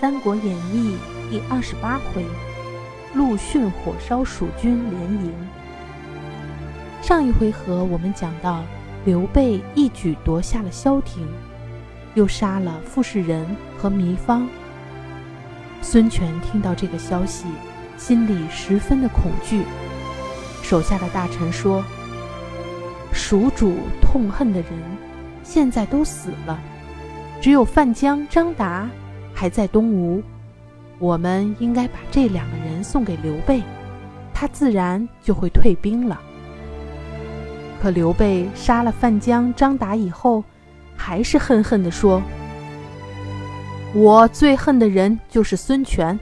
三国演义》第二十八回，陆逊火烧蜀军连营。上一回合我们讲到，刘备一举夺下了萧亭，又杀了傅士仁和糜芳。孙权听到这个消息，心里十分的恐惧。手下的大臣说：“蜀主痛恨的人，现在都死了，只有范江、张达。”还在东吴，我们应该把这两个人送给刘备，他自然就会退兵了。可刘备杀了范江、张达以后，还是恨恨地说：“我最恨的人就是孙权，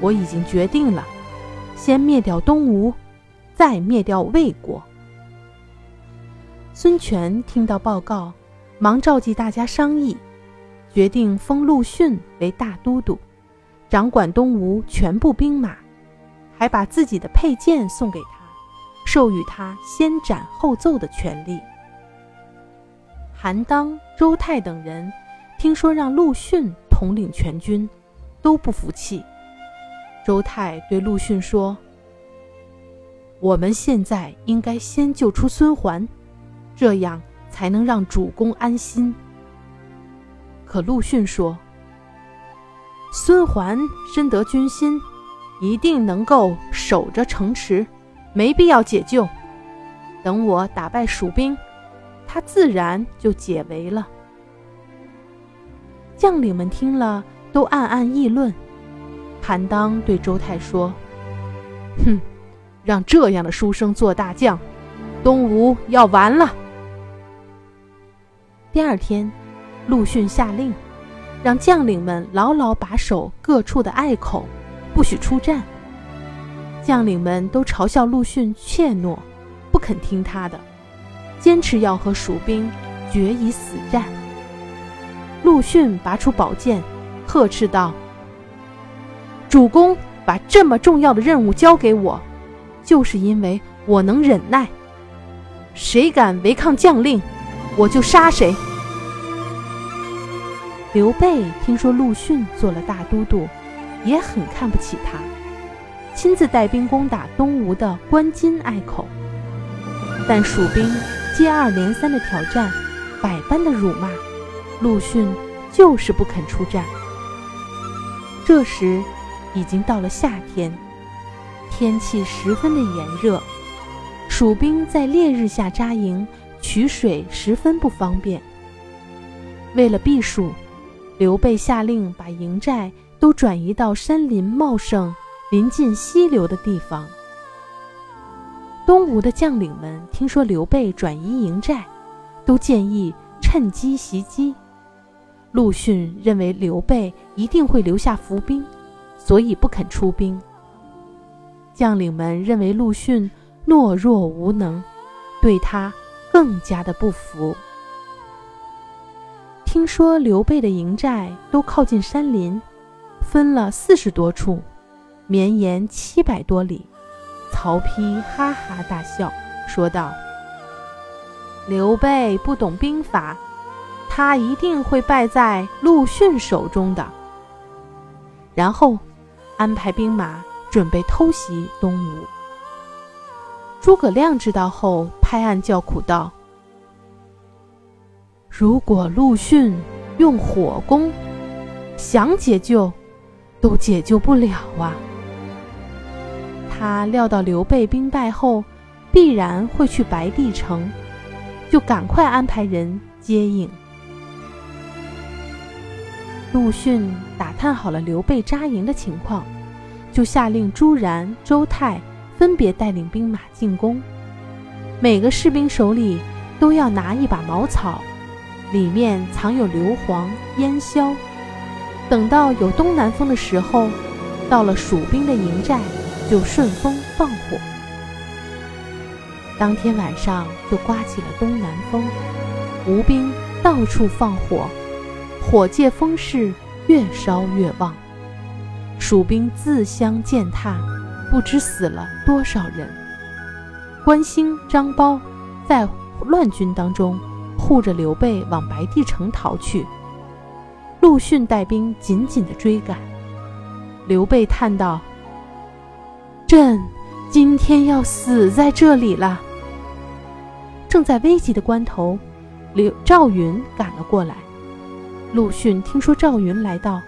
我已经决定了，先灭掉东吴，再灭掉魏国。”孙权听到报告，忙召集大家商议。决定封陆逊为大都督，掌管东吴全部兵马，还把自己的佩剑送给他，授予他先斩后奏的权利。韩当、周泰等人听说让陆逊统领全军，都不服气。周泰对陆逊说：“我们现在应该先救出孙桓，这样才能让主公安心。”可陆逊说：“孙桓深得军心，一定能够守着城池，没必要解救。等我打败蜀兵，他自然就解围了。”将领们听了，都暗暗议论。韩当对周泰说：“哼，让这样的书生做大将，东吴要完了。”第二天。陆逊下令，让将领们牢牢把守各处的隘口，不许出战。将领们都嘲笑陆逊怯懦，不肯听他的，坚持要和蜀兵决一死战。陆逊拔出宝剑，呵斥道：“主公把这么重要的任务交给我，就是因为我能忍耐。谁敢违抗将令，我就杀谁。”刘备听说陆逊做了大都督，也很看不起他，亲自带兵攻打东吴的关津隘口。但蜀兵接二连三的挑战，百般的辱骂，陆逊就是不肯出战。这时已经到了夏天，天气十分的炎热，蜀兵在烈日下扎营，取水十分不方便。为了避暑。刘备下令把营寨都转移到山林茂盛、临近溪流的地方。东吴的将领们听说刘备转移营寨，都建议趁机袭击。陆逊认为刘备一定会留下伏兵，所以不肯出兵。将领们认为陆逊懦弱无能，对他更加的不服。听说刘备的营寨都靠近山林，分了四十多处，绵延七百多里。曹丕哈哈大笑，说道：“刘备不懂兵法，他一定会败在陆逊手中的。”然后安排兵马准备偷袭东吴。诸葛亮知道后，拍案叫苦道。如果陆逊用火攻，想解救都解救不了啊！他料到刘备兵败后必然会去白帝城，就赶快安排人接应。陆逊打探好了刘备扎营的情况，就下令朱然、周泰分别带领兵马进攻，每个士兵手里都要拿一把茅草。里面藏有硫磺、烟硝，等到有东南风的时候，到了蜀兵的营寨，就顺风放火。当天晚上就刮起了东南风，吴兵到处放火，火借风势越烧越旺，蜀兵自相践踏，不知死了多少人。关兴、张苞在乱军当中。护着刘备往白帝城逃去，陆逊带兵紧紧的追赶。刘备叹道：“朕今天要死在这里了。”正在危急的关头，刘赵云赶了过来。陆逊听说赵云来到，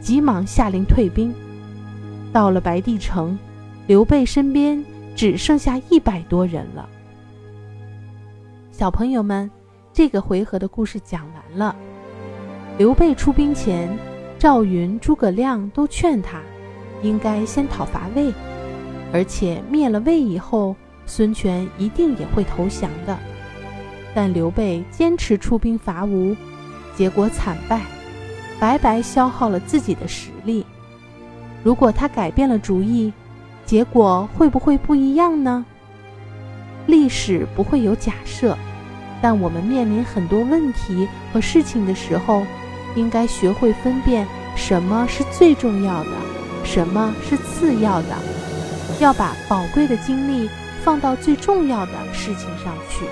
急忙下令退兵。到了白帝城，刘备身边只剩下一百多人了。小朋友们，这个回合的故事讲完了。刘备出兵前，赵云、诸葛亮都劝他，应该先讨伐魏，而且灭了魏以后，孙权一定也会投降的。但刘备坚持出兵伐吴，结果惨败，白白消耗了自己的实力。如果他改变了主意，结果会不会不一样呢？历史不会有假设，但我们面临很多问题和事情的时候。应该学会分辨什么是最重要的，什么是次要的，要把宝贵的精力放到最重要的事情上去。